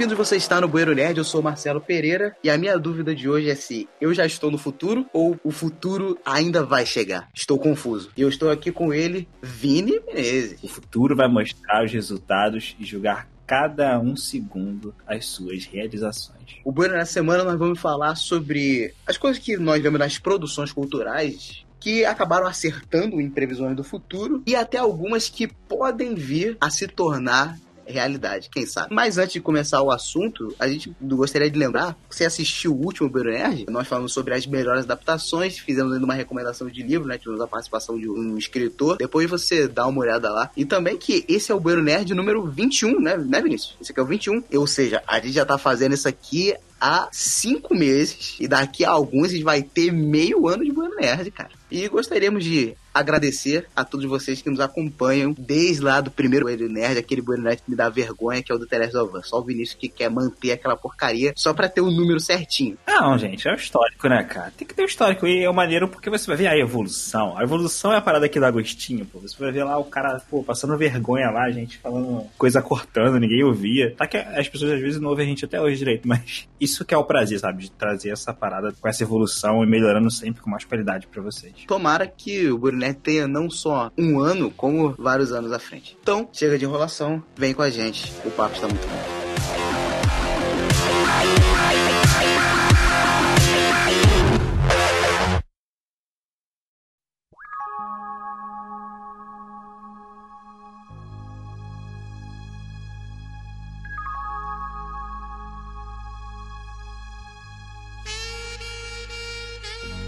Bem-vindo, você está no Bueiro Nerd, eu sou Marcelo Pereira e a minha dúvida de hoje é se eu já estou no futuro ou o futuro ainda vai chegar. Estou confuso. E eu estou aqui com ele, Vini Menezes. O futuro vai mostrar os resultados e julgar cada um segundo as suas realizações. O Bueno, nessa semana nós vamos falar sobre as coisas que nós vemos nas produções culturais que acabaram acertando em previsões do futuro e até algumas que podem vir a se tornar realidade, quem sabe. Mas antes de começar o assunto, a gente gostaria de lembrar, você assistiu o último Beiro Nerd, nós falamos sobre as melhores adaptações, fizemos ainda uma recomendação de livro, né, tivemos a participação de um escritor, depois você dá uma olhada lá. E também que esse é o Beiro Nerd número 21, né, né Vinícius? Esse aqui é o 21, ou seja, a gente já tá fazendo isso aqui há cinco meses e daqui a alguns a gente vai ter meio ano de Bueno Nerd, cara. E gostaríamos de agradecer a todos vocês que nos acompanham desde lá do primeiro Bueno Nerd, aquele Bueno Nerd que me dá vergonha, que é o do Teres of Só o Vinícius que quer manter aquela porcaria só pra ter o número certinho. Não, gente, é o histórico, né, cara? Tem que ter o histórico. E é o maneiro porque você vai ver a evolução. A evolução é a parada aqui do Agostinho, pô. Você vai ver lá o cara, pô, passando vergonha lá, a gente falando coisa cortando, ninguém ouvia. Tá que as pessoas às vezes não ouvem a gente até hoje direito, mas isso que é o prazer, sabe? De trazer essa parada com essa evolução e melhorando sempre com mais qualidade para vocês. Tomara que o Brunet tenha não só um ano, como vários anos à frente. Então, chega de enrolação, vem com a gente. O papo está muito bom.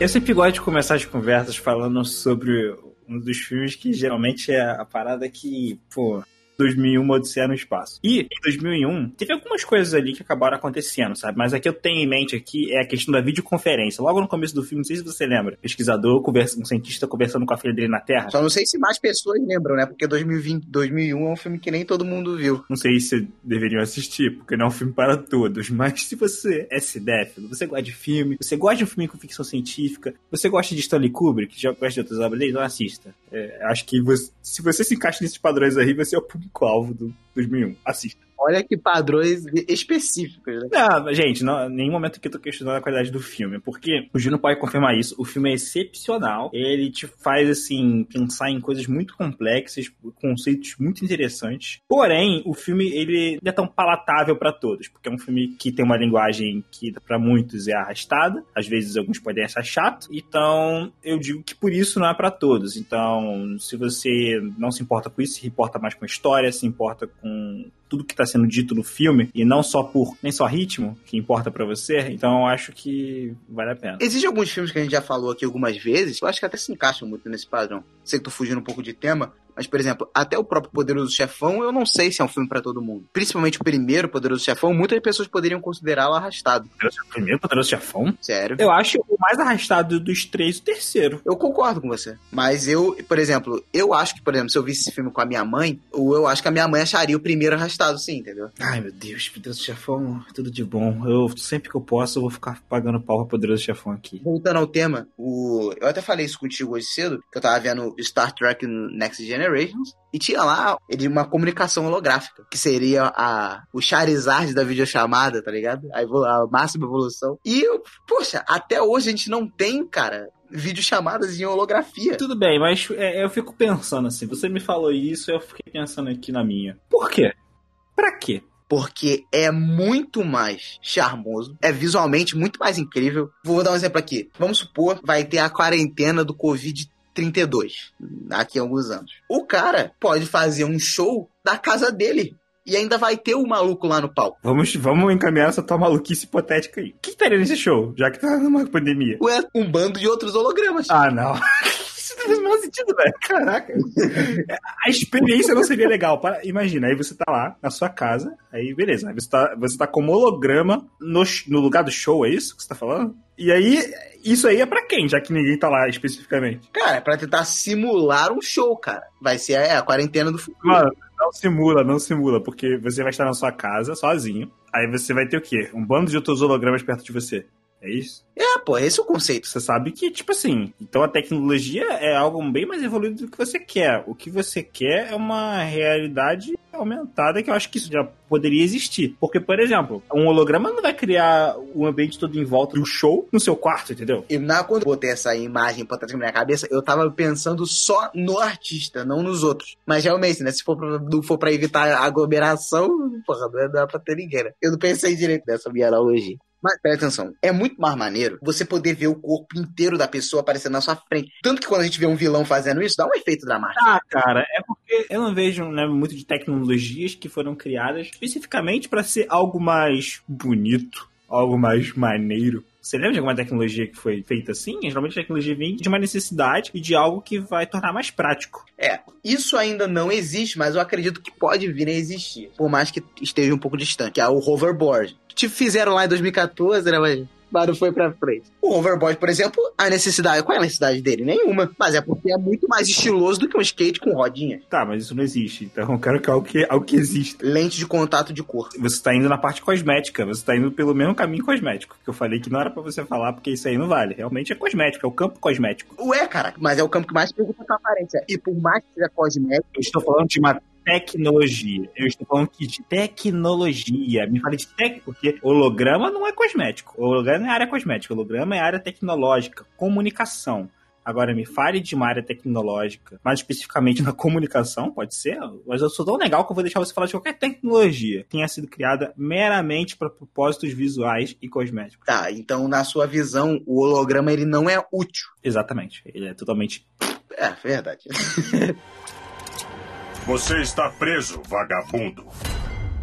Eu sempre gosto de começar as conversas falando sobre um dos filmes que geralmente é a parada que, pô, 2001 Odisseia no Espaço. E em 2001 teve algumas coisas ali que acabaram acontecendo, sabe? Mas a que eu tenho em mente aqui é a questão da videoconferência. Logo no começo do filme, não sei se você lembra, pesquisador, conversa, um cientista conversando com a filha dele na Terra. Só não sei se mais pessoas lembram, né? Porque 2020, 2001 é um filme que nem todo mundo viu. Não sei se deveriam assistir, porque não é um filme para todos. Mas se você é cinéfilo, você gosta de filme, você gosta de um filme com ficção científica, você gosta de Stanley Kubrick, já gosta de outras obras dele, não assista. É, acho que você, se você se encaixa nesses padrões aí, você é o público-alvo do 2001. Assista. Olha que padrões específicos, né? Não, gente, não, em nenhum momento que eu tô questionando a qualidade do filme, porque o Gino pode confirmar isso. O filme é excepcional, ele te faz, assim, pensar em coisas muito complexas, conceitos muito interessantes. Porém, o filme, ele não é tão palatável para todos, porque é um filme que tem uma linguagem que, para muitos, é arrastada. Às vezes, alguns podem achar chato. Então, eu digo que por isso não é para todos. Então, se você não se importa com isso, se importa mais com a história, se importa com tudo que está sendo dito no filme e não só por nem só ritmo que importa para você, então eu acho que vale a pena. Existem alguns filmes que a gente já falou aqui algumas vezes, eu acho que até se encaixam muito nesse padrão. Sei que tô fugindo um pouco de tema, mas, por exemplo, até o próprio Poderoso Chefão, eu não sei se é um filme para todo mundo. Principalmente o primeiro Poderoso Chefão, muitas pessoas poderiam considerá-lo arrastado. O primeiro Poderoso Chefão? Sério. Eu acho o mais arrastado dos três o terceiro. Eu concordo com você. Mas eu, por exemplo, eu acho que, por exemplo, se eu visse esse filme com a minha mãe, ou eu acho que a minha mãe acharia o primeiro arrastado, sim, entendeu? Ai, meu Deus, Poderoso Chefão, tudo de bom. Eu, sempre que eu posso, eu vou ficar pagando pau pra Poderoso Chefão aqui. Voltando ao tema, o... eu até falei isso contigo hoje cedo, que eu tava vendo Star Trek Next Generations, e tinha lá ele, uma comunicação holográfica, que seria a, o Charizard da videochamada, tá ligado? A, a máxima evolução. E, poxa, até hoje a gente não tem, cara, videochamadas em holografia. Tudo bem, mas é, eu fico pensando assim, você me falou isso, eu fiquei pensando aqui na minha. Por quê? Pra quê? porque é muito mais charmoso, é visualmente muito mais incrível. Vou dar um exemplo aqui. Vamos supor, vai ter a quarentena do Covid 32 daqui a alguns anos. O cara pode fazer um show da casa dele. E ainda vai ter o um maluco lá no palco. Vamos, vamos encaminhar essa tua maluquice hipotética aí. O que estaria nesse show, já que tá numa pandemia? Ué, um bando de outros hologramas. Ah, não. Isso não faz o menor sentido, velho. Caraca. A experiência não seria legal. Para... Imagina, aí você tá lá na sua casa, aí beleza. Aí você tá, você tá como holograma no, no lugar do show, é isso que você tá falando? E aí, isso aí é para quem, já que ninguém tá lá especificamente? Cara, é pra tentar simular um show, cara. Vai ser é, a quarentena do futuro. Mano, não simula, não simula, porque você vai estar na sua casa sozinho. Aí você vai ter o quê? Um bando de outros hologramas perto de você. É isso? É, pô, esse é o conceito. Você sabe que, tipo assim, então a tecnologia é algo bem mais evoluído do que você quer. O que você quer é uma realidade aumentada que eu acho que isso já poderia existir. Porque, por exemplo, um holograma não vai criar o ambiente todo em volta do show no seu quarto, entendeu? E na, quando eu botei essa imagem pra trás da minha cabeça, eu tava pensando só no artista, não nos outros. Mas realmente, né? Se for pra, não for pra evitar aglomeração, porra, não dá pra ter ninguém, né? Eu não pensei direito nessa minha analogia. Mas presta atenção, é muito mais maneiro você poder ver o corpo inteiro da pessoa aparecendo na sua frente. Tanto que quando a gente vê um vilão fazendo isso, dá um efeito dramático. Ah, cara, é porque eu não vejo né, muito de tecnologias que foram criadas especificamente para ser algo mais bonito, algo mais maneiro. Você lembra de alguma tecnologia que foi feita assim? Geralmente a tecnologia vem de uma necessidade e de algo que vai tornar mais prático. É, isso ainda não existe, mas eu acredito que pode vir a existir. Por mais que esteja um pouco distante, que é o hoverboard. Te fizeram lá em 2014, né, mas mas não foi pra frente. O Overboard, por exemplo, a necessidade. Qual é a necessidade dele? Nenhuma. Mas é porque é muito mais estiloso do que um skate com rodinha. Tá, mas isso não existe. Então eu quero que algo que, algo que exista. Lente de contato de cor. Você tá indo na parte cosmética, você tá indo pelo mesmo caminho cosmético. Que eu falei que não era para você falar, porque isso aí não vale. Realmente é cosmético, é o campo cosmético. Ué, cara, mas é o campo que mais preocupa com a aparência. E por mais que seja cosmético. Eu estou falando de uma tecnologia. Eu estou falando aqui de tecnologia. Me fale de tech, porque holograma não é cosmético. Holograma é área cosmética. Holograma é área tecnológica, comunicação. Agora, me fale de uma área tecnológica, mais especificamente na comunicação, pode ser, mas eu sou tão legal que eu vou deixar você falar de qualquer tecnologia que tenha sido criada meramente para propósitos visuais e cosméticos. Tá, então na sua visão, o holograma ele não é útil. Exatamente, ele é totalmente... É, verdade. Você está preso, vagabundo.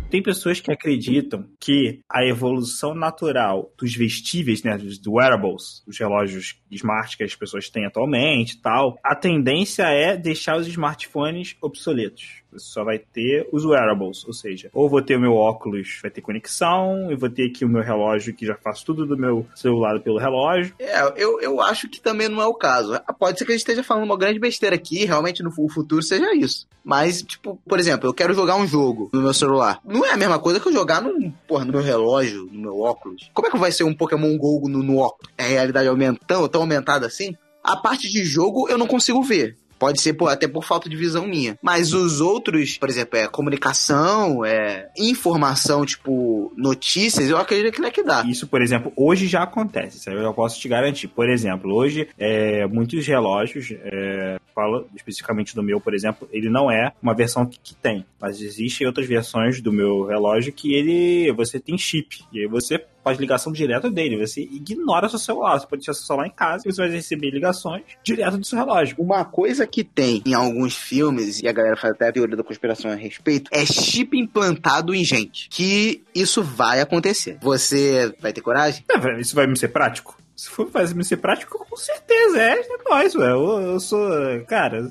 Tem pessoas que acreditam que a evolução natural dos vestíveis, né, dos wearables, os relógios smart que as pessoas têm atualmente e tal, a tendência é deixar os smartphones obsoletos. Você só vai ter os wearables, ou seja, ou vou ter o meu óculos, vai ter conexão, e vou ter aqui o meu relógio que já faz tudo do meu celular pelo relógio. É, eu, eu acho que também não é o caso. Pode ser que a gente esteja falando uma grande besteira aqui, realmente no futuro seja isso. Mas, tipo, por exemplo, eu quero jogar um jogo no meu celular. Não é a mesma coisa que eu jogar no, porra, no meu relógio, no meu óculos. Como é que vai ser um Pokémon GO no, no óculos? É realidade aumentando, tão aumentada assim? A parte de jogo eu não consigo ver. Pode ser até por falta de visão minha. Mas os outros, por exemplo, é comunicação, é informação, tipo, notícias, eu acredito que não é que dá. Isso, por exemplo, hoje já acontece, isso eu posso te garantir. Por exemplo, hoje, é, muitos relógios, é, fala especificamente do meu, por exemplo, ele não é uma versão que, que tem, mas existem outras versões do meu relógio que ele, você tem chip, e aí você faz ligação direto dele. Você ignora seu celular. Você pode deixar seu celular em casa e você vai receber ligações direto do seu relógio. Uma coisa que tem em alguns filmes, e a galera faz até a teoria da conspiração a respeito, é chip implantado em gente. Que isso vai acontecer. Você vai ter coragem? É, isso vai me ser prático? Se for fazer me ser prático, com certeza. É, é nóis, ué. Eu, eu sou. Cara,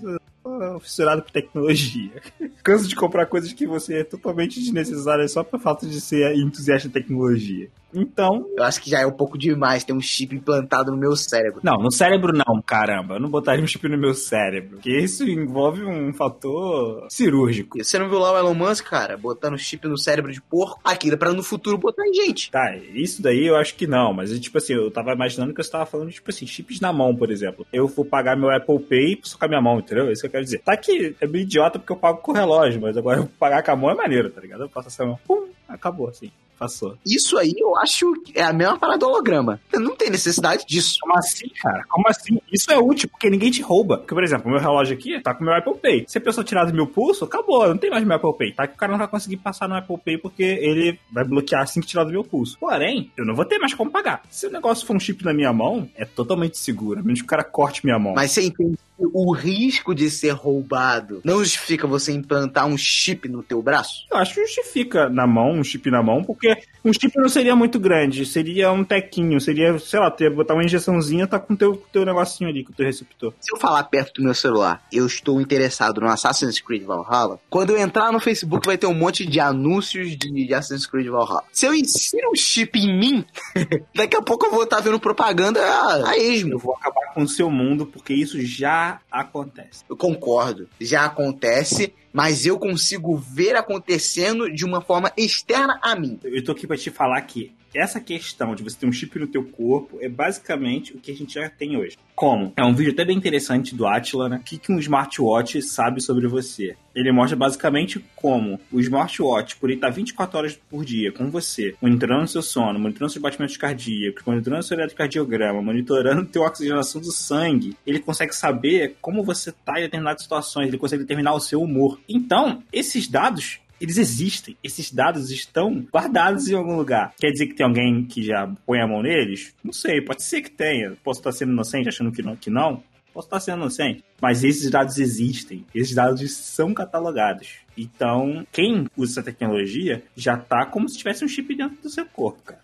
fissurado por tecnologia. Canso de comprar coisas que você é totalmente desnecessária só por falta de ser entusiasta de tecnologia. Então. Eu acho que já é um pouco demais ter um chip implantado no meu cérebro. Não, no cérebro não, caramba. Eu não botaria um chip no meu cérebro. Porque isso envolve um fator cirúrgico. E você não viu lá o Elon Musk, cara, botando chip no cérebro de porco? Aquilo é pra no futuro botar em gente. Tá, isso daí eu acho que não. Mas, tipo assim, eu tava imaginando que você tava falando, tipo assim, chips na mão, por exemplo. Eu vou pagar meu Apple Pay só com a minha mão, entendeu? É isso que eu quero dizer. Tá que é meio idiota porque eu pago com o relógio, mas agora eu pagar com a mão é maneiro, tá ligado? Eu passo essa mão, pum, acabou assim passou. Isso aí eu acho que é a mesma parada do holograma. Não tem necessidade disso. Como assim, cara? Como assim? Isso é útil, porque ninguém te rouba. Porque, por exemplo, meu relógio aqui tá com meu Apple Pay. Se a pessoa tirar do meu pulso, acabou, não tem mais meu Apple Pay. Tá que o cara não vai conseguir passar no Apple Pay porque ele vai bloquear assim que tirar do meu pulso. Porém, eu não vou ter mais como pagar. Se o negócio for um chip na minha mão, é totalmente seguro. A menos que o cara corte minha mão. Mas você entende o risco de ser roubado não justifica você implantar um chip no teu braço? Eu acho que justifica na mão, um chip na mão, porque um chip não seria muito grande, seria um tequinho, seria, sei lá, ter, botar uma injeçãozinha, tá com o teu, teu negocinho ali, com o teu receptor. Se eu falar perto do meu celular, eu estou interessado no Assassin's Creed Valhalla, quando eu entrar no Facebook vai ter um monte de anúncios de, de Assassin's Creed Valhalla. Se eu insiro um chip em mim, daqui a pouco eu vou estar vendo propaganda a, a esmo. Eu vou acabar com o seu mundo, porque isso já acontece. Eu concordo, já acontece mas eu consigo ver acontecendo de uma forma externa a mim. Eu tô aqui pra te falar que essa questão de você ter um chip no teu corpo é basicamente o que a gente já tem hoje. Como? É um vídeo até bem interessante do Atila, né? O que, que um smartwatch sabe sobre você? Ele mostra basicamente como o smartwatch, por ele estar 24 horas por dia com você, monitorando seu sono, monitorando seus batimentos cardíacos, monitorando seu eletrocardiograma, monitorando teu oxigenação do sangue, ele consegue saber como você está em determinadas situações, ele consegue determinar o seu humor. Então, esses dados eles existem. Esses dados estão guardados em algum lugar. Quer dizer que tem alguém que já põe a mão neles? Não sei, pode ser que tenha. Posso estar sendo inocente achando que não. Que não. Posso estar sendo inocente. Mas esses dados existem. Esses dados são catalogados. Então, quem usa essa tecnologia já tá como se tivesse um chip dentro do seu corpo, cara.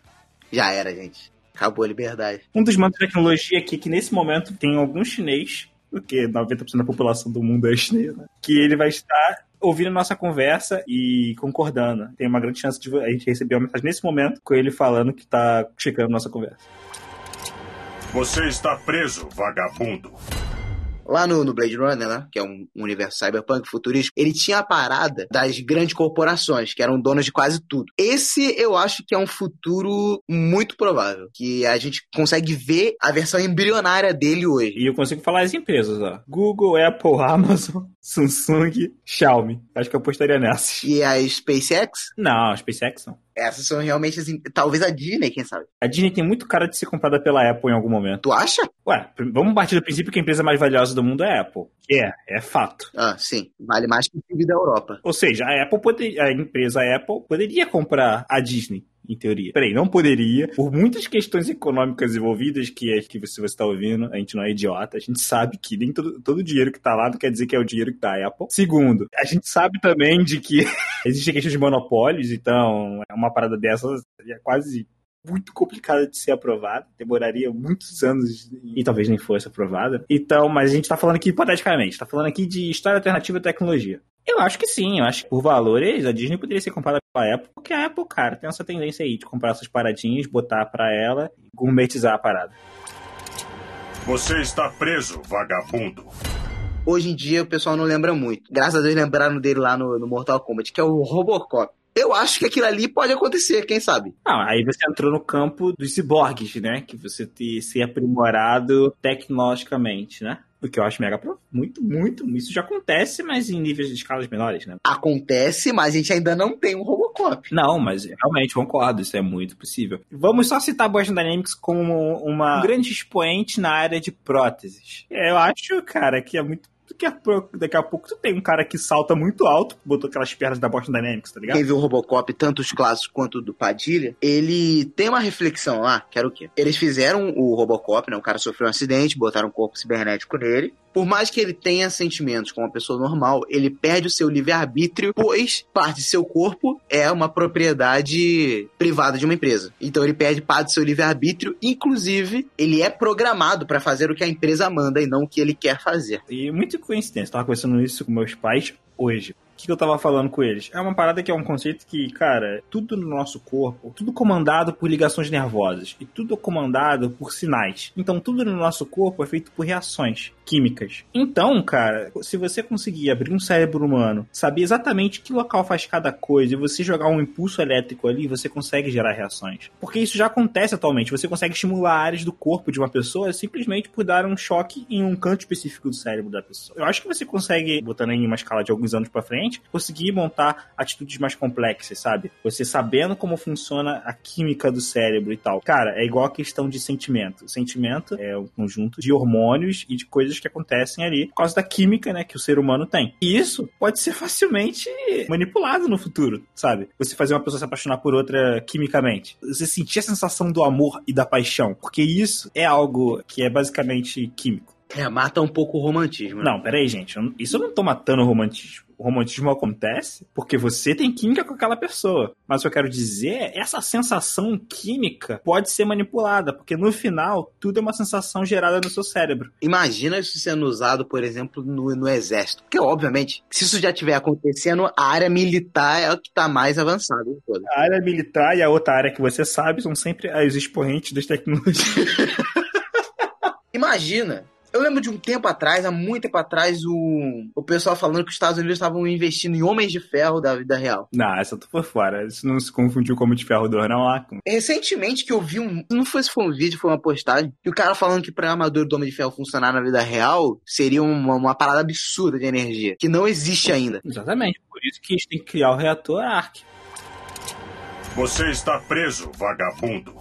Já era, gente. Acabou a liberdade. Um dos mantos de tecnologia aqui que nesse momento tem algum chinês, porque 90% da população do mundo é chinesa, né? que ele vai estar ouvindo nossa conversa e concordando. Tem uma grande chance de a gente receber uma mensagem nesse momento com ele falando que tá checando nossa conversa. Você está preso, vagabundo. Lá no, no, Blade Runner, né, que é um, universo cyberpunk futurístico, ele tinha a parada das grandes corporações, que eram donas de quase tudo. Esse eu acho que é um futuro muito provável, que a gente consegue ver a versão embrionária dele hoje. E eu consigo falar as empresas, ó. Google, Apple, Amazon, Samsung, Xiaomi. Acho que eu apostaria nessas. E a SpaceX? Não, a SpaceX não. Essas são realmente, assim, talvez a Disney, quem sabe? A Disney tem muito cara de ser comprada pela Apple em algum momento. Tu acha? Ué, vamos partir do princípio que a empresa mais valiosa do mundo é a Apple. É, é fato. Ah, sim. Vale mais que o PIB da Europa. Ou seja, a Apple poderia, a empresa Apple poderia comprar a Disney em teoria. Peraí, não poderia, por muitas questões econômicas envolvidas, que é que você está ouvindo, a gente não é idiota, a gente sabe que nem todo, todo o dinheiro que está lá não quer dizer que é o dinheiro que tá Apple. Segundo, a gente sabe também de que existe a questão de monopólios, então é uma parada dessas é quase muito complicada de ser aprovada, demoraria muitos anos e talvez nem fosse aprovada. Então, mas a gente está falando aqui hipoteticamente, está falando aqui de história alternativa e tecnologia. Eu acho que sim, eu acho que por valores a Disney poderia ser comprada pela Apple, porque a Apple, cara, tem essa tendência aí de comprar essas paradinhas, botar para ela e gourmetizar a parada. Você está preso, vagabundo. Hoje em dia o pessoal não lembra muito. Graças a Deus lembraram dele lá no, no Mortal Kombat, que é o Robocop. Eu acho que aquilo ali pode acontecer, quem sabe? Não, aí você entrou no campo dos ciborgues, né? Que você ter ser aprimorado tecnologicamente, né? O que eu acho mega muito, muito. Isso já acontece, mas em níveis de escalas menores, né? Acontece, mas a gente ainda não tem um Robocop. Não, mas realmente concordo, isso é muito possível. Vamos só citar a Boston Dynamics como uma grande expoente na área de próteses. Eu acho, cara, que é muito daqui a, pouco, daqui a pouco tu tem um cara que salta muito alto, botou aquelas pernas da Boston Dynamics, tá ligado? Quem viu o Robocop, tanto os clássicos quanto do Padilha, ele tem uma reflexão lá, que era o quê? Eles fizeram o Robocop, né? O cara sofreu um acidente, botaram um corpo cibernético nele. Por mais que ele tenha sentimentos como uma pessoa normal, ele perde o seu livre-arbítrio, pois parte de seu corpo é uma propriedade privada de uma empresa. Então ele perde parte do seu livre-arbítrio, inclusive ele é programado para fazer o que a empresa manda e não o que ele quer fazer. E muita coincidência, tava conversando isso com meus pais hoje. Que eu tava falando com eles? É uma parada que é um conceito que, cara, tudo no nosso corpo, tudo comandado por ligações nervosas e tudo comandado por sinais. Então, tudo no nosso corpo é feito por reações químicas. Então, cara, se você conseguir abrir um cérebro humano, saber exatamente que local faz cada coisa e você jogar um impulso elétrico ali, você consegue gerar reações. Porque isso já acontece atualmente. Você consegue estimular áreas do corpo de uma pessoa simplesmente por dar um choque em um canto específico do cérebro da pessoa. Eu acho que você consegue, botando em uma escala de alguns anos para frente, conseguir montar atitudes mais complexas, sabe? Você sabendo como funciona a química do cérebro e tal. Cara, é igual a questão de sentimento. Sentimento é um conjunto de hormônios e de coisas que acontecem ali por causa da química, né, que o ser humano tem. E isso pode ser facilmente manipulado no futuro, sabe? Você fazer uma pessoa se apaixonar por outra quimicamente. Você sentir a sensação do amor e da paixão, porque isso é algo que é basicamente químico. É, mata um pouco o romantismo. Né? Não, peraí, gente. Isso eu não tô matando o romantismo. O romantismo acontece porque você tem química com aquela pessoa. Mas o que eu quero dizer é essa sensação química pode ser manipulada, porque no final tudo é uma sensação gerada no seu cérebro. Imagina isso sendo usado, por exemplo, no, no exército. Porque, obviamente, se isso já estiver acontecendo, a área militar é o que está mais avançado. A área militar e a outra área que você sabe são sempre os expoentes das tecnologias. Imagina Eu lembro de um tempo atrás, há muito tempo atrás, o, o pessoal falando que os Estados Unidos estavam investindo em homens de ferro da vida real. Não, essa tu por fora. Isso não se confundiu com o de ferro 2, não, lá. Recentemente que eu vi um. Não foi se foi um vídeo, foi uma postagem. Que o cara falando que pra armadura do Homem de Ferro funcionar na vida real seria uma, uma parada absurda de energia. Que não existe ainda. Exatamente. Por isso que a gente tem que criar o reator ARC. Você está preso, vagabundo.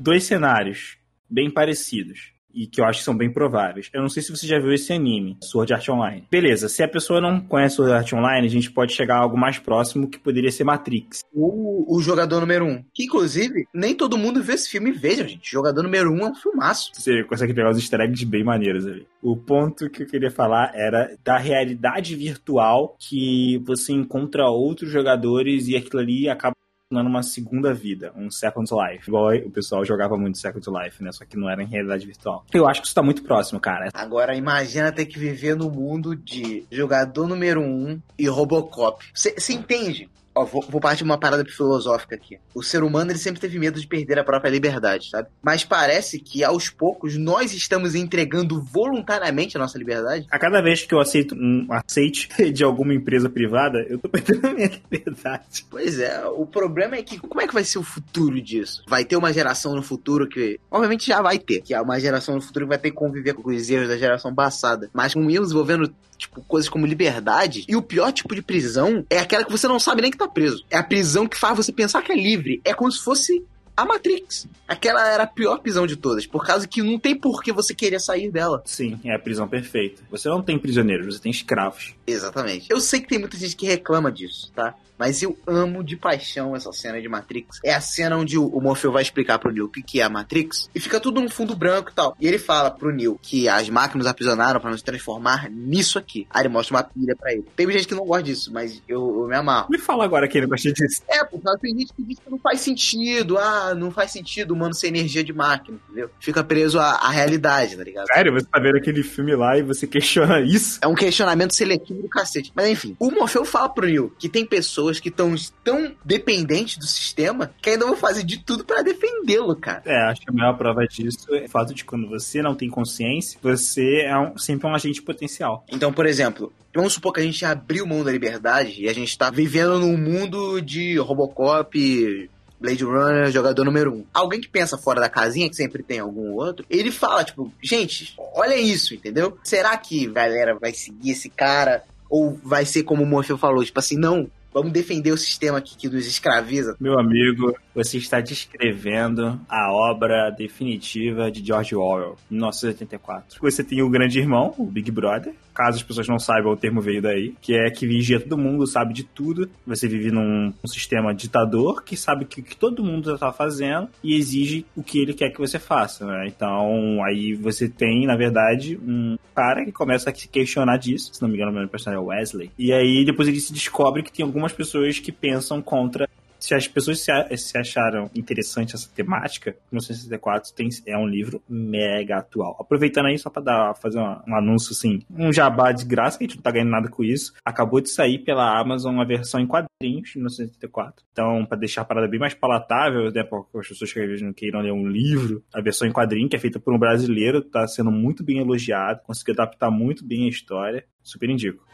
Dois cenários bem parecidos e que eu acho que são bem prováveis. Eu não sei se você já viu esse anime, Sword Art Online. Beleza, se a pessoa não conhece Sword Art Online, a gente pode chegar a algo mais próximo que poderia ser Matrix. O, o jogador número um. Que, inclusive, nem todo mundo vê esse filme. Vejam, gente. Jogador número um é um filmaço. Você consegue pegar os easter eggs bem maneiros ali. O ponto que eu queria falar era da realidade virtual que você encontra outros jogadores e aquilo ali acaba numa segunda vida, um Second Life. Igual o pessoal jogava muito Second Life, né? Só que não era em realidade virtual. Eu acho que isso tá muito próximo, cara. Agora, imagina ter que viver no mundo de jogador número um e Robocop. Você entende? Ó, vou, vou partir de uma parada filosófica aqui. O ser humano ele sempre teve medo de perder a própria liberdade, sabe? Mas parece que aos poucos nós estamos entregando voluntariamente a nossa liberdade. A cada vez que eu aceito um aceite de alguma empresa privada, eu tô perdendo a minha liberdade. Pois é, o problema é que como é que vai ser o futuro disso? Vai ter uma geração no futuro que, obviamente já vai ter, que é uma geração no futuro que vai ter que conviver com os erros da geração passada. Mas com erros envolvendo tipo, coisas como liberdade. E o pior tipo de prisão é aquela que você não sabe nem que tá preso. É a prisão que faz você pensar que é livre. É como se fosse a Matrix. Aquela era a pior prisão de todas, por causa que não tem por que você querer sair dela. Sim, é a prisão perfeita. Você não tem prisioneiros, você tem escravos. Exatamente. Eu sei que tem muita gente que reclama disso, tá? Mas eu amo de paixão essa cena de Matrix. É a cena onde o Morpheus vai explicar pro Neo o que é a Matrix. E fica tudo no fundo branco e tal. E ele fala pro Neo que as máquinas aprisionaram para nos transformar nisso aqui. Aí ele mostra uma pilha pra ele. Tem gente que não gosta disso, mas eu, eu me amarro. Me fala agora que ele gosta disso. É, porque tem gente que diz que não faz sentido. Ah, não faz sentido o humano ser energia de máquina, entendeu? Fica preso à, à realidade, tá ligado? Sério, você tá vendo aquele filme lá e você questiona isso? É um questionamento seletivo do cacete. Mas enfim, o Morfeu fala pro Neo que tem pessoas que estão tão dependentes do sistema que ainda vão fazer de tudo para defendê-lo, cara. É, acho que a maior prova disso é o fato de quando você não tem consciência, você é um, sempre um agente potencial. Então, por exemplo, Vamos supor que a gente abriu mão da liberdade e a gente tá vivendo num mundo de Robocop, Blade Runner, jogador número um. Alguém que pensa fora da casinha, que sempre tem algum outro, ele fala, tipo, gente, olha isso, entendeu? Será que a galera vai seguir esse cara? Ou vai ser como o Morpheus falou, tipo assim, não, Vamos defender o sistema aqui que nos escraviza. Meu amigo, você está descrevendo a obra definitiva de George Orwell, 1984. Você tem o grande irmão, o Big Brother, caso as pessoas não saibam, o termo veio daí, que é que vigia todo mundo, sabe de tudo. Você vive num um sistema ditador que sabe que, que todo mundo está fazendo e exige o que ele quer que você faça, né? Então, aí você tem, na verdade, um cara que começa a se questionar disso, se não me engano, o meu personagem é Wesley. E aí depois ele se descobre que tem algum algumas pessoas que pensam contra se as pessoas se, acharam interessante essa temática, 1964 tem, é um livro mega atual. Aproveitando aí, só para dar, fazer uma, um anúncio assim, um jabá de graça, que a gente não tá ganhando nada com isso. Acabou de sair pela Amazon uma versão em quadrinhos de 1974. Então, para deixar a parada bem mais palatável, né, para as pessoas que não queiram ler um livro, a versão em quadrinho, que é feita por um brasileiro, tá sendo muito bem elogiado, conseguiu adaptar muito bem a história. Super indico.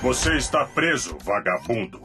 Você está preso, vagabundo.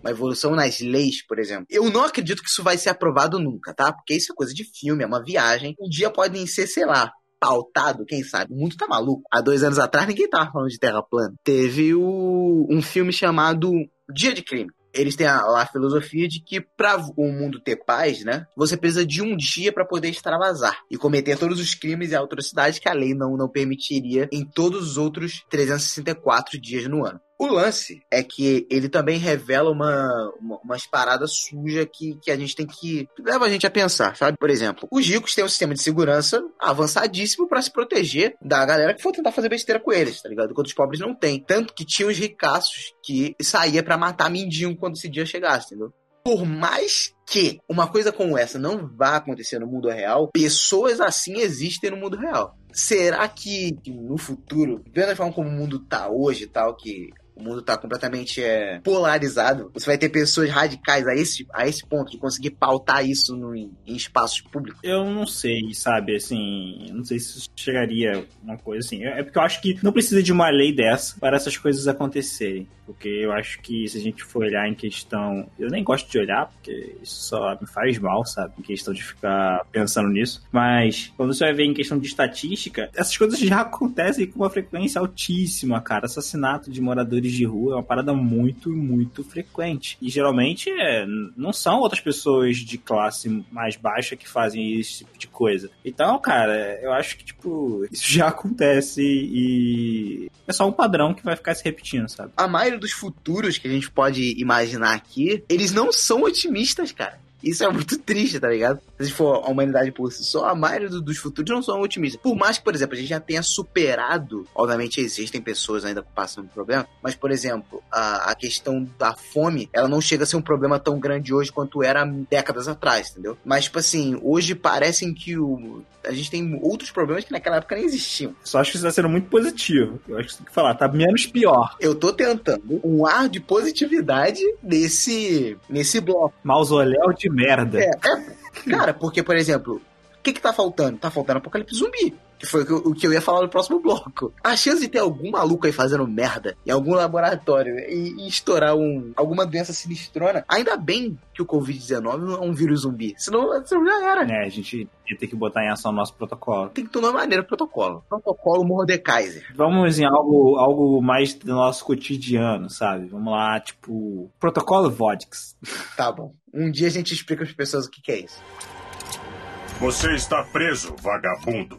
Uma evolução nas leis, por exemplo. Eu não acredito que isso vai ser aprovado nunca, tá? Porque isso é coisa de filme, é uma viagem. Um dia podem ser, sei lá, pautado, quem sabe? O mundo tá maluco. Há dois anos atrás ninguém tava falando de terra plana. Teve o, um filme chamado Dia de Crime eles têm a, a, filosofia de que para o mundo ter paz, né, você precisa de um dia para poder extravasar e cometer todos os crimes e atrocidades que a lei não, não permitiria em todos os outros 364 dias no ano. O lance é que ele também revela uma, uma, umas paradas sujas que, que a gente tem que. leva a gente a pensar, sabe? Por exemplo, os ricos têm um sistema de segurança avançadíssimo para se proteger da galera que for tentar fazer besteira com eles, tá ligado? Enquanto os pobres não têm. Tanto que tinha os ricaços que saía para matar mendigo quando esse dia chegasse, entendeu? Por mais que uma coisa como essa não vá acontecer no mundo real, pessoas assim existem no mundo real. Será que no futuro, vendo a forma como o mundo tá hoje e tal, que o mundo tá completamente é, polarizado, você vai ter pessoas radicais a esse, a esse ponto de conseguir pautar isso no, em, em espaços públicos? Eu não sei, sabe, assim, não sei se chegaria uma coisa assim. É porque eu acho que não precisa de uma lei dessa para essas coisas acontecerem. Porque eu acho que se a gente for olhar em questão. Eu nem gosto de olhar, porque isso só me faz mal, sabe? Em questão de ficar pensando nisso. Mas quando você vai ver em questão de estatística, essas coisas já acontecem com uma frequência altíssima, cara. Assassinato de moradores de rua é uma parada muito, muito frequente. E geralmente é, não são outras pessoas de classe mais baixa que fazem esse tipo de coisa. Então, cara, eu acho que, tipo, isso já acontece e é só um padrão que vai ficar se repetindo, sabe? A maioria dos futuros que a gente pode imaginar aqui, eles não são otimistas, cara. Isso é muito triste, tá ligado? Se for a humanidade por si só, a maioria dos futuros não são otimistas. Por mais que, por exemplo, a gente já tenha superado, obviamente existem pessoas ainda passando por problema, mas, por exemplo, a, a questão da fome, ela não chega a ser um problema tão grande hoje quanto era décadas atrás, entendeu? Mas, tipo assim, hoje parecem que o, a gente tem outros problemas que naquela época nem existiam. Só acho que isso tá sendo muito positivo. Eu acho que tem que falar, tá menos pior. Eu tô tentando um ar de positividade nesse, nesse bloco. Mausoléu de merda. É, é cara, porque, por exemplo, o que que tá faltando? Tá faltando apocalipse zumbi. Que foi o que eu ia falar no próximo bloco. A chance de ter algum maluco aí fazendo merda em algum laboratório e, e estourar um, alguma doença sinistrona, ainda bem que o Covid-19 não é um vírus zumbi. Senão, senão já era. É, a gente ia ter que botar em ação o nosso protocolo. Tem que tomar maneira protocolo. Protocolo Mordekaiser. Vamos em algo, algo mais do nosso cotidiano, sabe? Vamos lá, tipo, protocolo Vodix. Tá bom. Um dia a gente explica as pessoas o que, que é isso. Você está preso, vagabundo.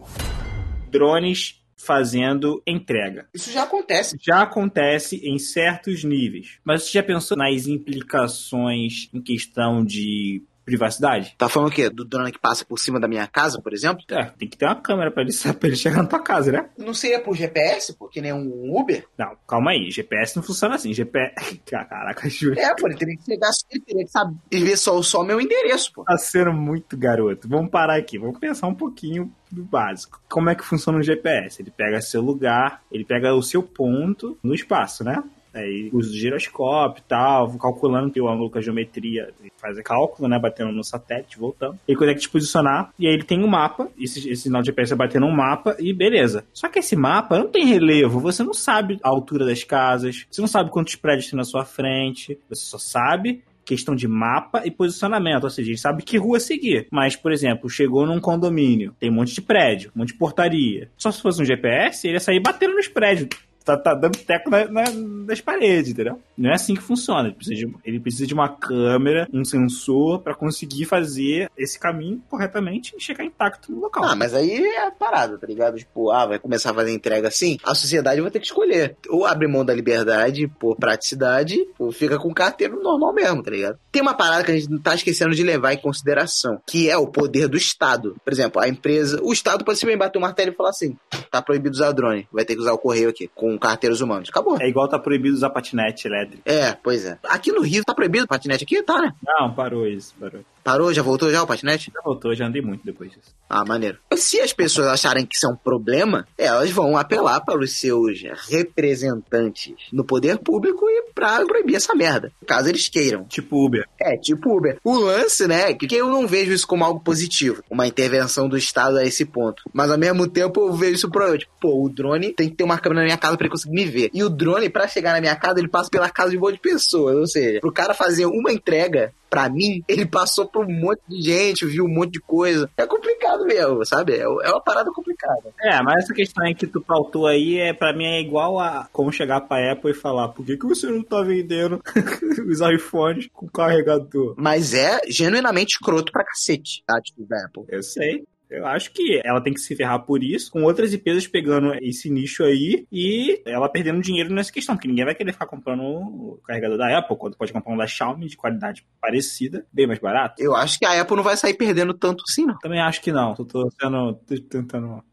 Drones fazendo entrega. Isso já acontece. Já acontece em certos níveis. Mas você já pensou nas implicações em questão de privacidade? Tá falando o quê? Do drone que passa por cima da minha casa, por exemplo? É, tem que ter uma câmera pra ele, pra ele chegar na tua casa, né? Não seria por GPS, pô, que nem um Uber? Não, calma aí. GPS não funciona assim. GPS. Caraca, juro. É, pô, ele teria que chegar, ele teria que saber ver só, só meu endereço, pô. Tá sendo muito garoto. Vamos parar aqui, vamos pensar um pouquinho do básico. Como é que funciona o GPS? Ele pega seu lugar, ele pega o seu ponto no espaço, né? Aí usa o giroscópio e tal, calculando o ângulo com a geometria, faz o cálculo, né? Batendo no satélite, voltando. Ele consegue te posicionar, e aí ele tem um mapa, esse, esse sinal de GPS é batendo um mapa, e beleza. Só que esse mapa não tem relevo, você não sabe a altura das casas, você não sabe quantos prédios tem na sua frente, você só sabe questão de mapa e posicionamento, ou seja, a gente sabe que rua seguir. Mas, por exemplo, chegou num condomínio, tem um monte de prédio, um monte de portaria. Só se fosse um GPS, ele ia sair batendo nos prédios tá, tá dando teco na, na, nas paredes, entendeu? Não é assim que funciona. Ele precisa de, ele precisa de uma câmera, um sensor, para conseguir fazer esse caminho corretamente e chegar intacto no local. Ah, mas aí é parada, tá ligado? Tipo, ah, vai começar a fazer entrega assim. A sociedade vai ter que escolher. Ou abre mão da liberdade por praticidade, ou fica com carteiro normal mesmo, tá ligado? Tem uma parada que a gente tá esquecendo de levar em consideração, que é o poder do Estado. Por exemplo, a empresa. O Estado pode simplesmente bater o martelo e falar assim: tá proibido usar drone, vai ter que usar o correio aqui. Com carteiros humanos. Acabou. É igual tá proibido usar patinete elétrico. É, pois é. Aqui no Rio tá proibido patinete aqui? Tá, né? Não, parou isso, parou. Parou? Já voltou já o patinete? Já voltou, já andei muito depois disso. Ah, maneiro. Se as pessoas acharem que isso é um problema, elas vão apelar para os seus representantes no poder público e pra proibir essa merda. Caso eles queiram. Tipo Uber. É, tipo Uber. O lance, né, que eu não vejo isso como algo positivo, uma intervenção do Estado a esse ponto. Mas ao mesmo tempo eu vejo isso pro tipo, pô, o drone tem que ter uma câmera na minha casa para ele conseguir me ver. E o drone, para chegar na minha casa, ele passa pela casa de um monte de pessoas. Ou seja, pro cara fazer uma entrega, pra mim, ele passou por um monte de gente, viu um monte de coisa. É complicado mesmo, sabe? É, é uma parada complicada. É, mas essa questão aí que tu pautou aí, é, pra mim, é igual a como chegar pra Apple e falar por que, que você não tá vendendo os iPhones com carregador? Mas é genuinamente escroto pra cacete a atitude da Apple. Eu sei. Eu acho que ela tem que se ferrar por isso, com outras empresas pegando esse nicho aí e ela perdendo dinheiro nessa questão, porque ninguém vai querer ficar comprando o carregador da Apple, quando pode comprar um da Xiaomi de qualidade parecida, bem mais barato. Eu acho que a Apple não vai sair perdendo tanto assim, não. Também acho que não, tô, tô, sendo, tô tentando...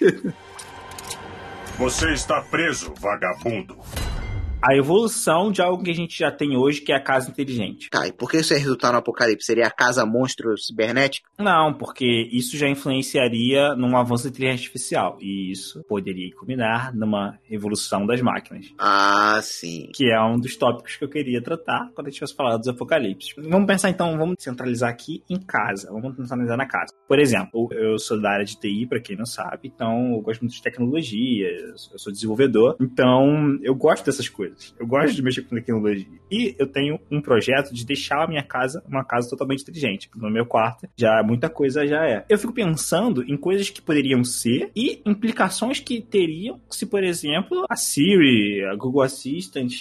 Você está preso, vagabundo. A evolução de algo que a gente já tem hoje, que é a casa inteligente. Tá, e por que isso ia resultar no apocalipse? Seria a casa monstro cibernética? Não, porque isso já influenciaria num avanço da inteligência artificial. E isso poderia culminar numa evolução das máquinas. Ah, sim. Que é um dos tópicos que eu queria tratar quando a gente fosse falar dos apocalipses. Vamos pensar então, vamos centralizar aqui em casa. Vamos centralizar na casa. Por exemplo, eu sou da área de TI, para quem não sabe, então eu gosto muito de tecnologia, eu sou desenvolvedor, então eu gosto dessas coisas. Eu gosto de mexer com tecnologia. E eu tenho um projeto de deixar a minha casa uma casa totalmente inteligente. No meu quarto, já muita coisa já é. Eu fico pensando em coisas que poderiam ser e implicações que teriam se, por exemplo, a Siri, a Google Assistant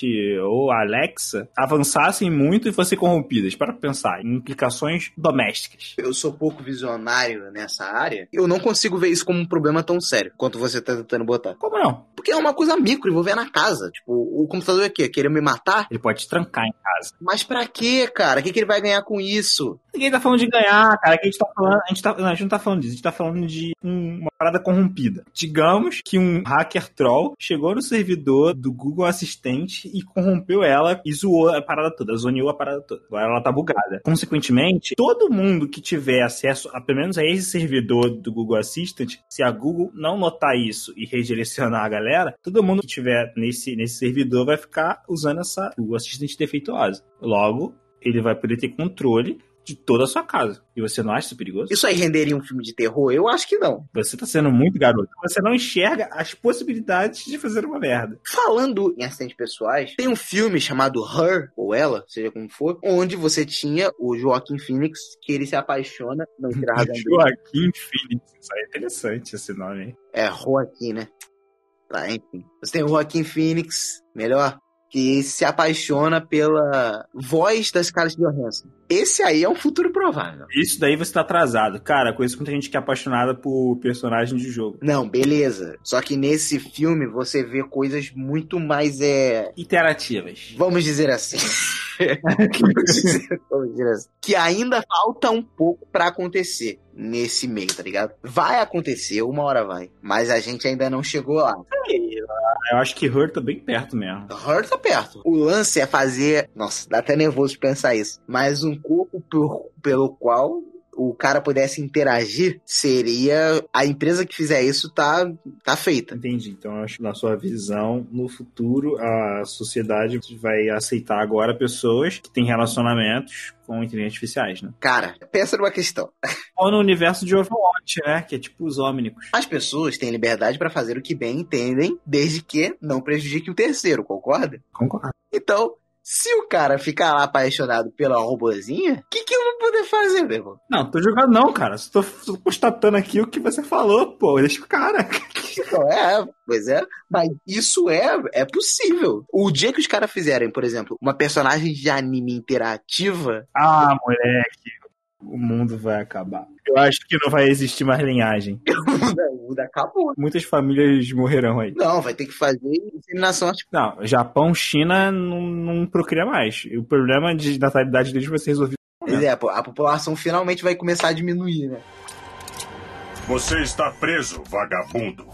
ou a Alexa avançassem muito e fossem corrompidas. Para pensar em implicações domésticas. Eu sou pouco visionário nessa área. Eu não consigo ver isso como um problema tão sério quanto você tá tentando botar. Como não? Porque é uma coisa micro envolver na casa. Tipo, o computador é o quê? Querer me matar? Ele pode te trancar em casa. Mas pra quê, cara? O que, que ele vai ganhar com isso? Ninguém tá falando de ganhar, cara. Que a gente tá falando. A gente, tá, não, a gente não tá falando disso. A gente tá falando de um, uma parada corrompida. Digamos que um hacker troll chegou no servidor do Google Assistente e corrompeu ela e zoou a parada toda, zoneou a parada toda. Agora ela tá bugada. Consequentemente, todo mundo que tiver acesso, a, pelo menos a esse servidor do Google Assistant, se a Google não notar isso e redirecionar a galera, todo mundo que tiver nesse, nesse servidor vai ficar usando essa o assistente defeituosa. Logo, ele vai poder ter controle de toda a sua casa. E você não acha isso perigoso? Isso aí renderia um filme de terror? Eu acho que não. Você tá sendo muito garoto. Você não enxerga as possibilidades de fazer uma merda. Falando em acidentes pessoais, tem um filme chamado Her, ou Ela, seja como for, onde você tinha o Joaquim Phoenix, que ele se apaixona. Não Joaquim Phoenix. Isso aí é interessante esse nome, hein? É, Joaquim, né? Tá, enfim. Você tem o Joaquim Phoenix, melhor, que se apaixona pela voz das caras de Johansson. Esse aí é um futuro provável. Isso daí você tá atrasado. Cara, conheço muita gente que é apaixonada por personagens de jogo. Não, beleza. Só que nesse filme você vê coisas muito mais é... Interativas. Vamos dizer assim. que ainda falta um pouco para acontecer nesse meio, tá ligado? Vai acontecer, uma hora vai. Mas a gente ainda não chegou lá. Eu acho que Her tá bem perto mesmo. Her tá perto. O lance é fazer. Nossa, dá até nervoso de pensar isso. Mas um corpo por, pelo qual o cara pudesse interagir, seria a empresa que fizer isso tá, tá feita. Entendi. Então, acho que na sua visão, no futuro, a sociedade vai aceitar agora pessoas que têm relacionamentos com inteligências artificiais, né? Cara, pensa numa questão. Ou no universo de Overwatch, né? Que é tipo os Omnicos. As pessoas têm liberdade para fazer o que bem entendem, desde que não prejudique o terceiro, concorda? Concordo. Então, se o cara ficar lá apaixonado pela robozinha, o que, que eu vou poder fazer, meu irmão? Não, tô jogando não, cara. Só tô, tô constatando aqui o que você falou, pô. Deixa o cara. Então, é, pois é. Mas isso é, é possível. O dia que os caras fizerem, por exemplo, uma personagem de anime interativa. Ah, moleque. O mundo vai acabar. Eu acho que não vai existir mais linhagem. o mundo acabou. Muitas famílias morrerão aí. Não, vai ter que fazer inseminação artificial. Não, Japão, China não, não procria mais. E o problema de natalidade deles vai ser resolvido. Pois é, a população finalmente vai começar a diminuir, né? Você está preso, vagabundo.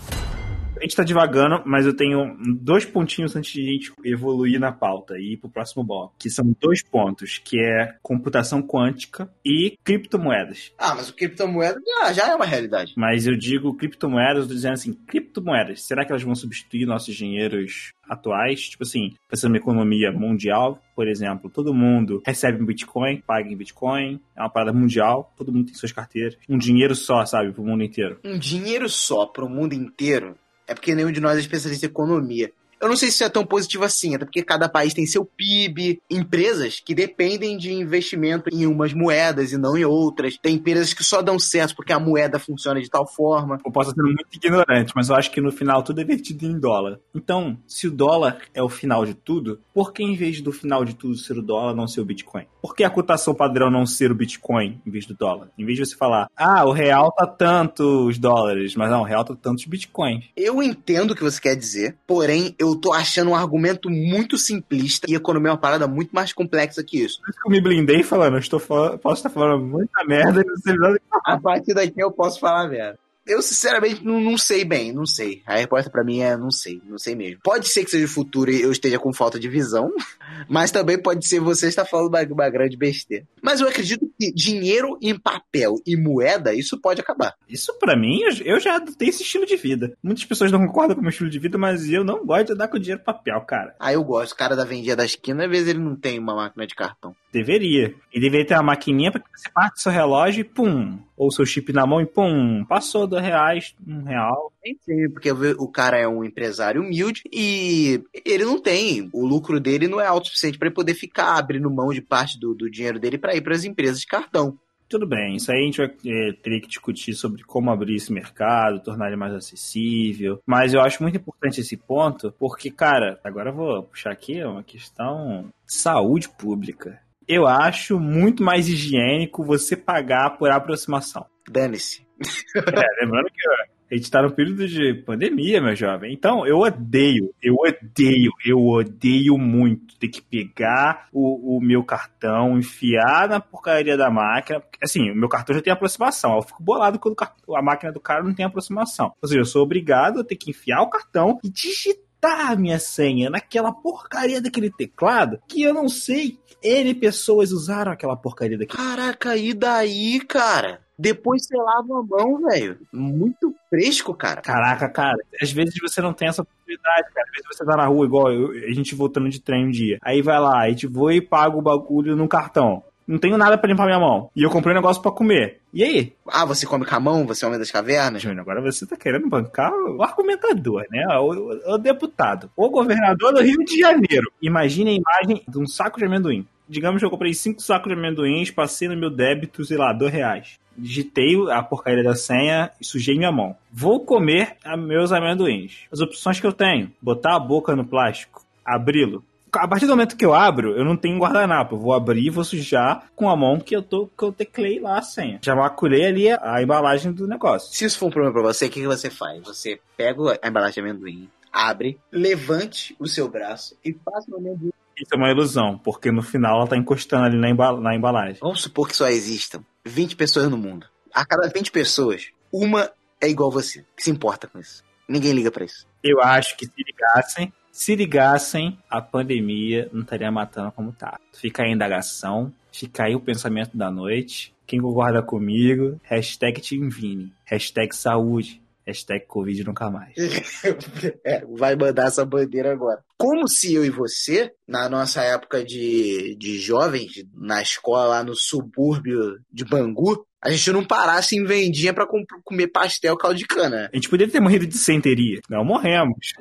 A gente tá devagando, mas eu tenho dois pontinhos antes de a gente evoluir na pauta e ir pro próximo bloco. Que são dois pontos, que é computação quântica e criptomoedas. Ah, mas o criptomoeda já, já é uma realidade. Mas eu digo criptomoedas, eu tô dizendo assim, criptomoedas, será que elas vão substituir nossos dinheiros atuais? Tipo assim, pensando na economia mundial, por exemplo, todo mundo recebe um Bitcoin, paga em Bitcoin, é uma parada mundial, todo mundo tem suas carteiras. Um dinheiro só, sabe, pro mundo inteiro. Um dinheiro só pro mundo inteiro? É porque nenhum de nós é especialista em economia. Eu não sei se isso é tão positivo assim, até porque cada país tem seu PIB, empresas que dependem de investimento em umas moedas e não em outras. Tem empresas que só dão certo porque a moeda funciona de tal forma. Eu posso ser muito ignorante, mas eu acho que no final tudo é vertido em dólar. Então, se o dólar é o final de tudo, por que em vez do final de tudo ser o dólar, não ser o Bitcoin? Por que a cotação padrão não ser o Bitcoin em vez do dólar? Em vez de você falar, ah, o real tá tantos dólares, mas não, o real tá tantos Bitcoins. Eu entendo o que você quer dizer, porém, eu eu tô achando um argumento muito simplista e economia é uma parada muito mais complexa que isso. Por isso que eu me blindei falando, eu estou falando, posso estar falando muita merda e não sei nada A partir daqui eu posso falar merda. Eu, sinceramente, não, não sei bem, não sei. A resposta para mim é não sei, não sei mesmo. Pode ser que seja o futuro e eu esteja com falta de visão, mas também pode ser você estar falando uma, uma grande besteira. Mas eu acredito que dinheiro em papel e moeda, isso pode acabar. Isso para mim, eu já tenho esse estilo de vida. Muitas pessoas não concordam com o meu estilo de vida, mas eu não gosto de andar com dinheiro em papel, cara. Ah, eu gosto. O cara da vendinha da esquina, às vezes ele não tem uma máquina de cartão. Deveria. E deveria ter uma maquininha para que você parte seu relógio e pum, ou seu chip na mão e pum, passou dois reais, um real. Sei, porque o cara é um empresário humilde e ele não tem, o lucro dele não é alto o suficiente para ele poder ficar abrindo mão de parte do, do dinheiro dele para ir para as empresas de cartão. Tudo bem, isso aí a gente vai é, ter que discutir sobre como abrir esse mercado, tornar ele mais acessível. Mas eu acho muito importante esse ponto, porque, cara, agora eu vou puxar aqui uma questão de saúde pública. Eu acho muito mais higiênico você pagar por aproximação. Dane-se. É, lembrando que a gente tá no período de pandemia, meu jovem. Então, eu odeio, eu odeio, eu odeio muito ter que pegar o, o meu cartão, enfiar na porcaria da máquina. Assim, o meu cartão já tem aproximação. Eu fico bolado quando a máquina do cara não tem aproximação. Ou seja, eu sou obrigado a ter que enfiar o cartão e digitar a minha senha naquela porcaria daquele teclado que eu não sei. N pessoas usaram aquela porcaria daquele. Caraca, e daí, cara? Depois você lava a mão, velho. Muito fresco, cara. Caraca, cara. Às vezes você não tem essa oportunidade, cara. Às vezes você tá na rua, igual eu, a gente voltando de trem um dia. Aí vai lá, a gente voa e paga o bagulho no cartão. Não tenho nada para limpar minha mão. E eu comprei um negócio para comer. E aí? Ah, você come com a mão? Você é homem das cavernas? Júnior, agora você tá querendo bancar o argumentador, né? O, o, o deputado. O governador do Rio de Janeiro. Imagine a imagem de um saco de amendoim digamos que eu comprei cinco sacos de amendoins, passei no meu débito, sei lá, dois reais. Digitei a porcaria da senha e sujei minha mão. Vou comer meus amendoins. As opções que eu tenho: botar a boca no plástico, abri-lo. A partir do momento que eu abro, eu não tenho guardanapo. Eu vou abrir e vou sujar com a mão que eu tô que eu teclei lá a senha. Já maculei ali a, a embalagem do negócio. Se isso for um problema pra você, o que, que você faz? Você pega a embalagem de amendoim, abre, levante o seu braço e faça o amendoim isso é uma ilusão, porque no final ela tá encostando ali na, embala na embalagem. Vamos supor que só existam 20 pessoas no mundo. A cada 20 pessoas, uma é igual você, que se importa com isso. Ninguém liga para isso. Eu acho que se ligassem, se ligassem, a pandemia não estaria matando como tá. Fica aí a indagação, fica aí o pensamento da noite. Quem concorda comigo, hashtag Teamvini, hashtag saúde, Hashtag Covid nunca mais. é, vai mandar essa bandeira agora. Como se eu e você, na nossa época de, de jovens, na escola lá no subúrbio de Bangu, a gente não parasse em vendinha pra comer pastel caldo de cana. A gente poderia ter morrido de senteria. Não morremos.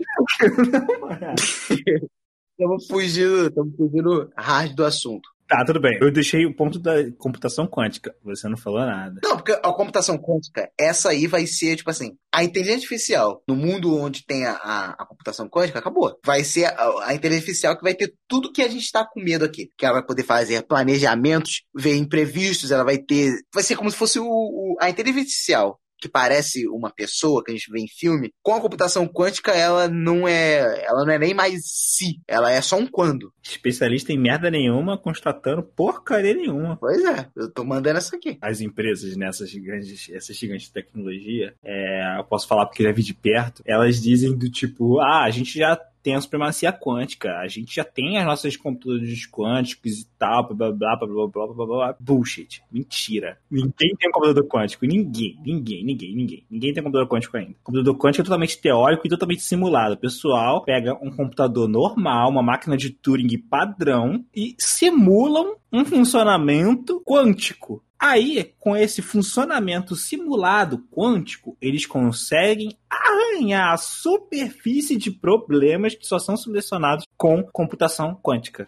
Estamos fugindo, estamos fugindo hard do assunto. Tá, tudo bem. Eu deixei o ponto da computação quântica. Você não falou nada. Não, porque a computação quântica, essa aí vai ser, tipo assim, a inteligência artificial. No mundo onde tem a, a, a computação quântica, acabou. Vai ser a, a, inteligência artificial que vai ter tudo que a gente está com medo aqui. Que ela vai poder fazer planejamentos, ver imprevistos, ela vai ter. Vai ser como se fosse o, o a inteligência artificial que parece uma pessoa que a gente vê em filme, com a computação quântica ela não é, ela não é nem mais si, ela é só um quando. Especialista em merda nenhuma, constatando porcaria nenhuma. Pois é, eu tô mandando essa aqui. As empresas nessas gigantes, essas gigantes de tecnologia, é, eu posso falar porque já vi de perto, elas dizem do tipo, ah, a gente já tem a supremacia quântica. A gente já tem as nossas computadores quânticos e tal, blá blá blá blá blá blá blá. Bullshit. Mentira. Ninguém tem um computador quântico. Ninguém, ninguém, ninguém, ninguém. Ninguém tem um computador quântico ainda. O computador quântico é totalmente teórico e totalmente simulado. O pessoal pega um computador normal, uma máquina de Turing padrão e simulam um funcionamento quântico. Aí, com esse funcionamento simulado quântico, eles conseguem arranhar a superfície de problemas que só são solucionados com computação quântica.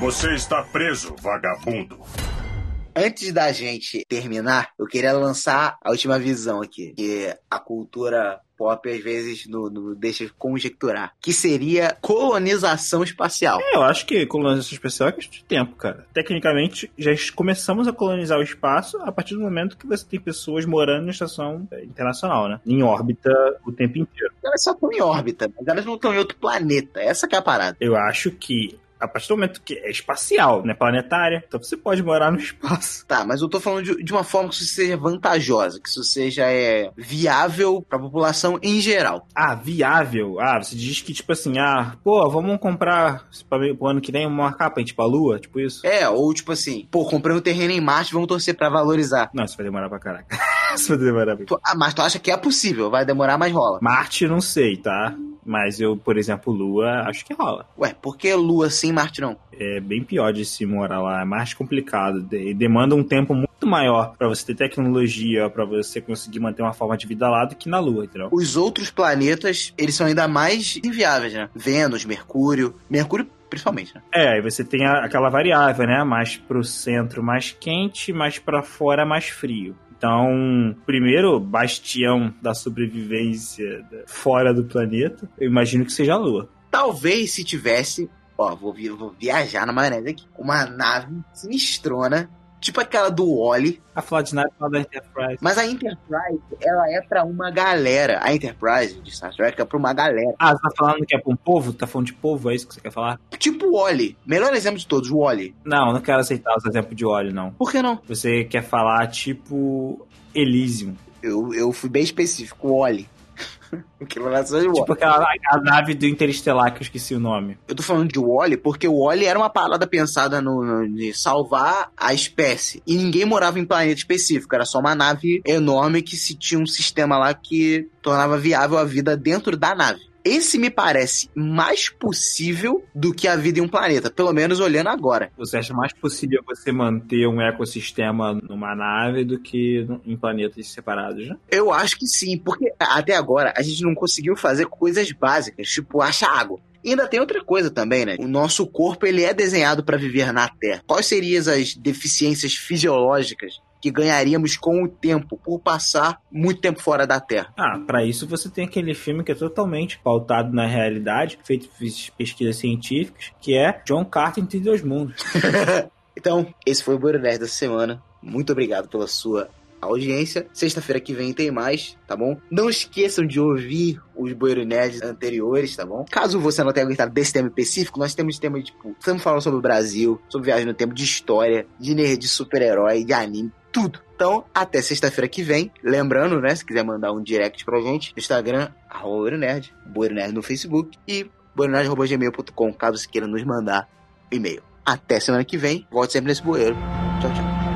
Você está preso, vagabundo. Antes da gente terminar, eu queria lançar a última visão aqui, que a cultura pop às vezes no, no deixa conjecturar, que seria colonização espacial. É, eu acho que colonização espacial é questão de tempo, cara. Tecnicamente, já começamos a colonizar o espaço a partir do momento que você tem pessoas morando na estação internacional, né? Em órbita o tempo inteiro. Elas só estão em órbita, mas elas não estão em outro planeta. Essa que é a parada. Eu acho que a partir do momento que é espacial, né? Planetária. Então você pode morar no espaço. Tá, mas eu tô falando de, de uma forma que isso seja vantajosa, que isso seja é, viável pra população em geral. Ah, viável. Ah, você diz que, tipo assim, ah, pô, vamos comprar pra, pro ano que vem uma capa, tipo, a lua, tipo isso. É, ou tipo assim, pô, comprei um terreno em Marte, vamos torcer pra valorizar. Não, isso vai demorar pra caraca. isso vai demorar pra Tu- ah, mas tu acha que é possível, vai demorar, mas rola. Marte, não sei, tá? Mas eu, por exemplo, Lua, acho que rola. Ué, por que Lua sim, Marte não? É bem pior de se morar lá, é mais complicado. de- demanda um tempo muito maior pra você ter tecnologia, pra você conseguir manter uma forma de vida lá do que na Lua, entendeu? Os outros planetas, eles são ainda mais inviáveis, né? Vênus, Mercúrio. Mercúrio, principalmente, né? É, aí você tem a- aquela variável, né? Mais pro centro mais quente, mais pra fora mais frio. Então, primeiro bastião da sobrevivência fora do planeta, eu imagino que seja a Lua. Talvez se tivesse, ó, vou, vou viajar na maionese aqui, uma nave sinistrona, tipo aquela do Wally, A nave fala da Enterprise. mas a Enterprise, ela é pra uma galera. A Enterprise de Star Trek é pra uma galera. Ah, você tá falando que é pra um povo? Tá falando de povo? É isso que você quer falar? Tipo o Wally. Melhor exemplo de todos, o Wally. Não, não quero aceitar os exemplos de óleo, não. Por que não? Você quer falar tipo Elysium. Eu, eu fui bem específico, o Wally. Tipo aquela a nave do Interestelar que eu esqueci o nome. Eu tô falando de Wally porque o Wally era uma parada pensada no, no- de salvar a espécie. E ninguém morava em planeta específico. Era só uma nave enorme que se tinha um sistema lá que tornava viável a vida dentro da nave. Esse me parece mais possível do que a vida em um planeta, pelo menos olhando agora. Você acha mais possível você manter um ecossistema numa nave do que em planetas separados, né? Eu acho que sim, porque até agora a gente não conseguiu fazer coisas básicas, tipo achar água. E ainda tem outra coisa também, né? O nosso corpo ele é desenhado para viver na Terra. Quais seriam as deficiências fisiológicas que ganharíamos com o tempo por passar muito tempo fora da Terra? Ah, pra isso você tem aquele filme que é totalmente pautado na realidade, feito por pesquisas científicas, que é John Carter entre dois mundos. Então, esse foi o Boro Nerd dessa semana. Muito obrigado pela sua audiência. Sexta-feira que vem tem mais, tá bom? Não esqueçam de ouvir os Boeiro Nerds anteriores, tá bom? Caso você não tenha gostado desse tema específico, nós temos temas tipo, estamos falando sobre o Brasil, sobre viagem no tempo, de história, de nerd, de super-herói, de anime, tudo. Então, até sexta-feira que vem. Lembrando, né, se quiser mandar um direct pra gente, Instagram, arroba Nerd, Nerd no Facebook e boeironerd.gmail.com, caso você queira nos mandar e-mail. Até semana que vem. Volte sempre nesse bueiro. Tchau, tchau.